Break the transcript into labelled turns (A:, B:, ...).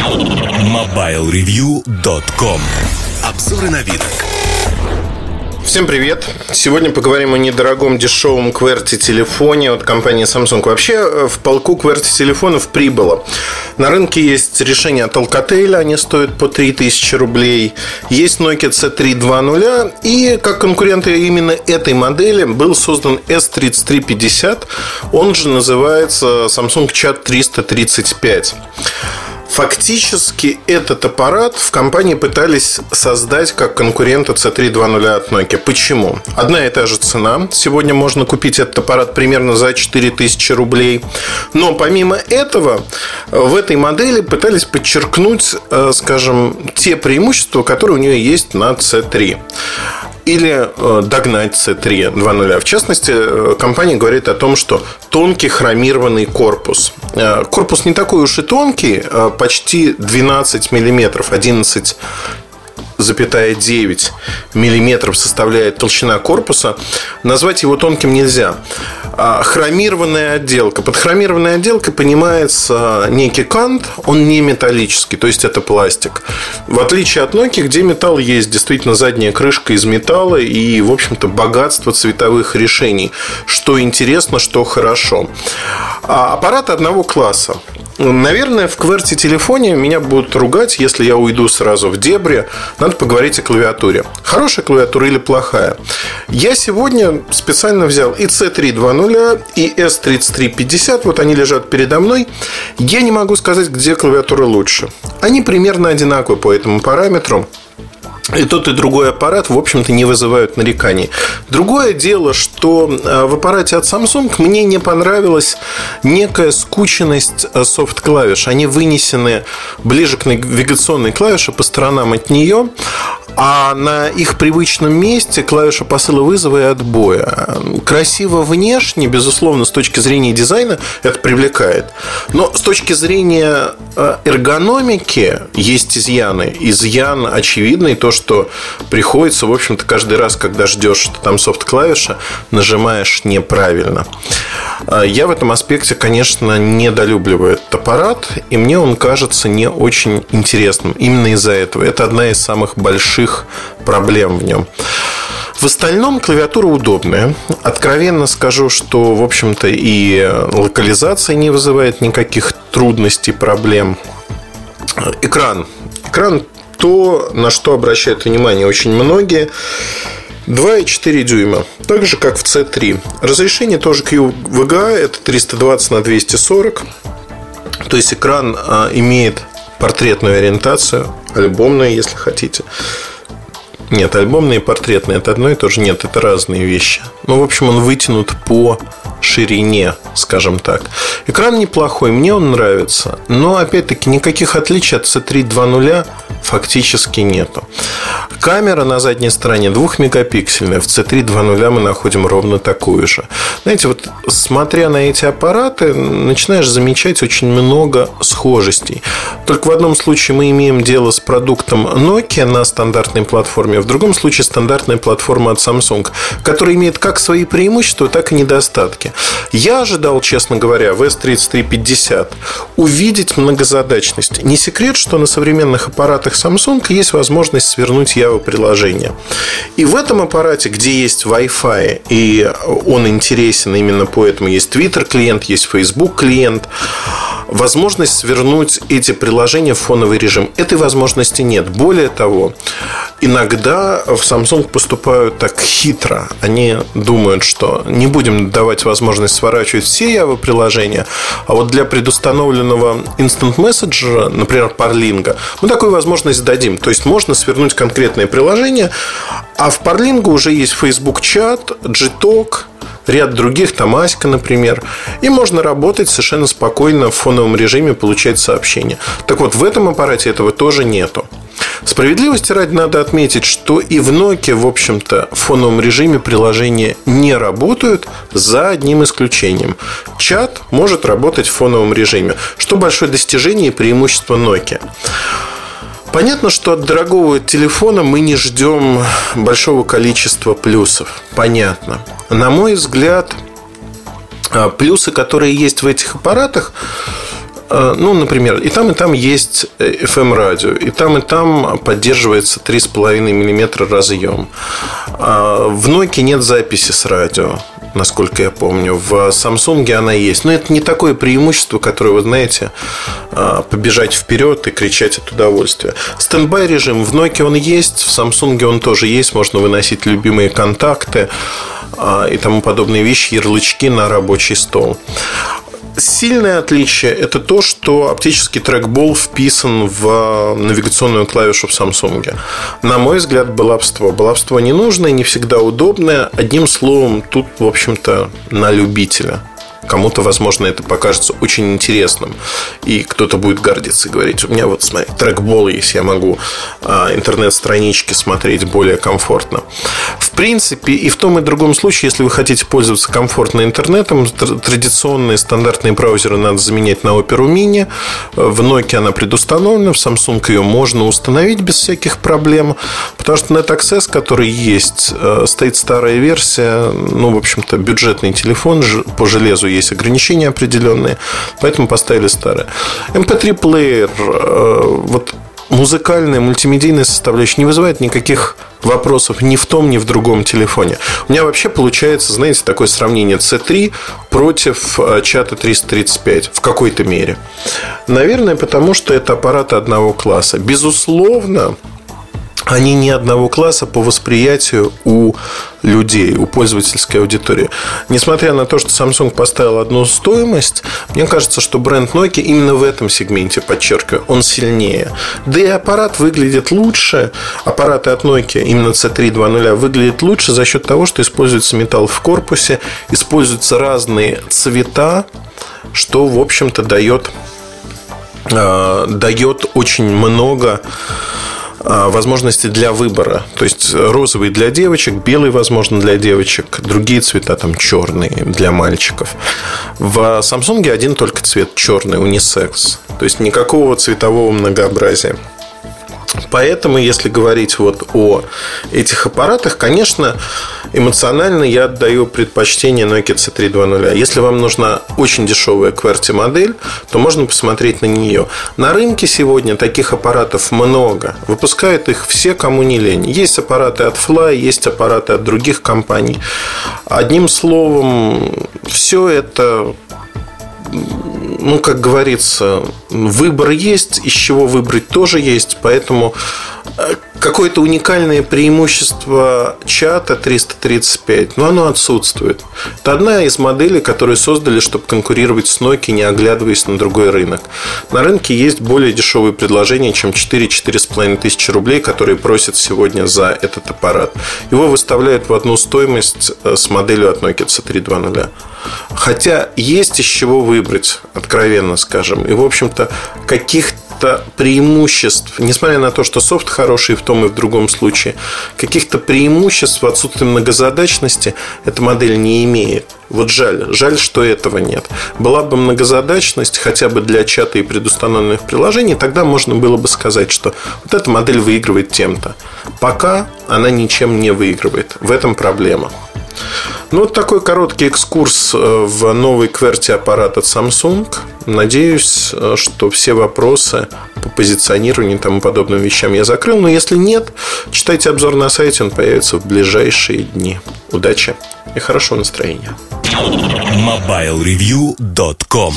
A: MobileReview.com Обзоры на вид.
B: Всем привет! Сегодня поговорим о недорогом дешевом QWERTY телефоне от компании Samsung. Вообще э, в полку QWERTY телефонов прибыло. На рынке есть решения от Alcatel, они стоят по 3000 рублей. Есть Nokia C320 и как конкуренты именно этой модели был создан S3350. Он же называется Samsung Chat 335. Фактически этот аппарат в компании пытались создать как конкурента C320 от Nokia. Почему? Одна и та же цена. Сегодня можно купить этот аппарат примерно за 4000 рублей. Но помимо этого, в этой модели пытались подчеркнуть, э, скажем, те преимущества, которые у нее есть на C3 или э, догнать C3 2.0. В частности, э, компания говорит о том, что тонкий хромированный корпус. Э, корпус не такой уж и тонкий, почти 12 миллиметров, 11 9 миллиметров составляет толщина корпуса, назвать его тонким нельзя. А хромированная отделка. Под хромированной отделкой понимается некий кант, он не металлический, то есть это пластик. В отличие от Nokia, где металл есть, действительно задняя крышка из металла и, в общем-то, богатство цветовых решений, что интересно, что хорошо. А аппарат одного класса. Наверное, в кверти телефоне меня будут ругать, если я уйду сразу в дебри. Надо поговорить о клавиатуре. Хорошая клавиатура или плохая? Я сегодня специально взял и C320, и S3350. Вот они лежат передо мной. Я не могу сказать, где клавиатура лучше. Они примерно одинаковы по этому параметру. И тот, и другой аппарат, в общем-то, не вызывают нареканий. Другое дело, что э, в аппарате от Samsung мне не понравилась некая скученность э, софт-клавиш. Они вынесены ближе к навигационной клавише по сторонам от нее а на их привычном месте клавиша посыла вызова и отбоя. Красиво внешне, безусловно, с точки зрения дизайна это привлекает. Но с точки зрения э, эргономики есть изъяны. Изъян очевидный, то, что приходится, в общем-то, каждый раз, когда ждешь, что там софт-клавиша, нажимаешь неправильно. Э, я в этом аспекте, конечно, недолюбливаю этот аппарат, и мне он кажется не очень интересным. Именно из-за этого. Это одна из самых больших проблем в нем. В остальном клавиатура удобная. Откровенно скажу, что, в общем-то, и локализация не вызывает никаких трудностей, проблем. Экран. Экран то, на что обращают внимание очень многие. 2,4 дюйма, так же как в C3. Разрешение тоже QVGA, это 320 на 240. То есть экран а, имеет портретную ориентацию, альбомную, если хотите. Нет, альбомные и портретные это одно и то же. Нет, это разные вещи. Ну, в общем, он вытянут по ширине, скажем так. Экран неплохой, мне он нравится. Но, опять-таки, никаких отличий от C3 2.0 фактически нету. Камера на задней стороне двухмегапиксельная. В C3 2.0 мы находим ровно такую же. Знаете, вот смотря на эти аппараты, начинаешь замечать очень много схожестей. Только в одном случае мы имеем дело с продуктом Nokia на стандартной платформе, в другом случае стандартная платформа от Samsung, которая имеет как свои преимущества, так и недостатки. Я ожидал, честно говоря, в S3350 увидеть многозадачность. Не секрет, что на современных аппаратах Samsung есть возможность свернуть Java приложение. И в этом аппарате, где есть Wi-Fi, и он интересен именно поэтому, есть Twitter клиент, есть Facebook клиент, возможность свернуть эти приложения в фоновый режим. Этой возможности нет. Более того, иногда в Samsung поступают так хитро. Они думают, что не будем давать возможность сворачивать все Java приложения, а вот для предустановленного Instant Messenger, например, Parling, мы такую возможность дадим. То есть можно свернуть конкретное приложение, а в Parling уже есть Facebook чат, Gtalk, ряд других, там Аська, например. И можно работать совершенно спокойно в фоновом режиме, получать сообщения. Так вот, в этом аппарате этого тоже нету. Справедливости ради надо отметить, что и в Nokia, в общем-то, в фоновом режиме приложения не работают за одним исключением. Чат может работать в фоновом режиме, что большое достижение и преимущество Nokia. Понятно, что от дорогого телефона мы не ждем большого количества плюсов. Понятно. На мой взгляд, а, плюсы, которые есть в этих аппаратах, э, ну, например, и там, и там есть FM-радио, и там, и там поддерживается 3,5 мм разъем. А в Nokia нет записи с радио насколько я помню. В Samsung она есть. Но это не такое преимущество, которое, вы знаете, а, побежать вперед и кричать от удовольствия. Standby режим в Nokia он есть, в Samsung он тоже есть. Можно выносить любимые контакты а, и тому подобные вещи, ярлычки на рабочий стол. Сильное отличие – это то, что оптический трекбол вписан в навигационную клавишу в Samsung. На мой взгляд, баловство. Баловство ненужное, не всегда удобное. Одним словом, тут, в общем-то, на любителя. Кому-то, возможно, это покажется очень интересным. И кто-то будет гордиться и говорить, у меня вот, смотри, трекбол есть, я могу а, интернет-странички смотреть более комфортно. В принципе, и в том и другом случае, если вы хотите пользоваться комфортно интернетом, традиционные стандартные браузеры надо заменять на Opera Mini. В Nokia она предустановлена, в Samsung ее можно установить без всяких проблем, потому что NetAccess, который есть, э, стоит старая версия, ну, в общем-то, бюджетный телефон по железу есть ограничения определенные, поэтому поставили старое. MP3 плеер, э, вот музыкальная, мультимедийная составляющая не вызывает никаких вопросов ни в том, ни в другом телефоне. У меня вообще получается, знаете, такое сравнение C3 против э, чата 335 в какой-то мере. Наверное, потому что это аппараты одного класса. Безусловно, они не одного класса по восприятию у людей, у пользовательской аудитории. Nесмотря на то, что Samsung поставил одну стоимость, мне кажется, что бренд Nokia именно в этом сегменте, подчеркиваю, он сильнее. Да и аппарат выглядит лучше. Аппараты от Nokia, именно C3 2.0, выглядят лучше за счет того, что используется металл в корпусе, используются разные цвета, что, в общем-то, дает, э, дает очень много возможности для выбора. То есть розовый для девочек, белый, возможно, для девочек, другие цвета там черные для мальчиков. В Samsung один только цвет черный, унисекс. То есть никакого цветового многообразия. Поэтому, если говорить вот о этих аппаратах, конечно, эмоционально я отдаю предпочтение Nokia C3 Если вам нужна очень дешевая QWERTY модель, то можно посмотреть на нее. На рынке сегодня таких аппаратов много. Выпускают их все, кому не лень. Есть аппараты от Fly, есть аппараты от других компаний. Одним словом, все это ну, как говорится, выбор есть, из чего выбрать тоже есть, поэтому э, какое-то уникальное преимущество чата 335, но оно отсутствует. Это одна из моделей, которые создали, чтобы конкурировать с Nokia, не оглядываясь на другой рынок. На рынке есть более дешевые предложения, чем 4-4,5 тысячи рублей, которые просят сегодня за этот аппарат. Его выставляют в одну стоимость э, с моделью от Nokia C320. Хотя есть из чего выбрать, откровенно скажем. И, в общем-то, каких-то преимуществ, несмотря на то, что софт хороший в том и в другом случае, каких-то преимуществ в отсутствии многозадачности эта модель не имеет. Вот жаль, жаль, что этого нет. Была бы многозадачность хотя бы для чата и предустановленных приложений, тогда можно было бы сказать, что вот эта модель выигрывает тем-то. Пока она ничем не выигрывает. В этом проблема. Ну, вот такой короткий экскурс э, в новый QWERTY аппарат от Samsung. Надеюсь, э, что все вопросы по позиционированию и тому подобным вещам я закрыл. Но если нет, читайте обзор на сайте, он появится в ближайшие дни. Удачи и хорошего настроения.
A: MobileReview.com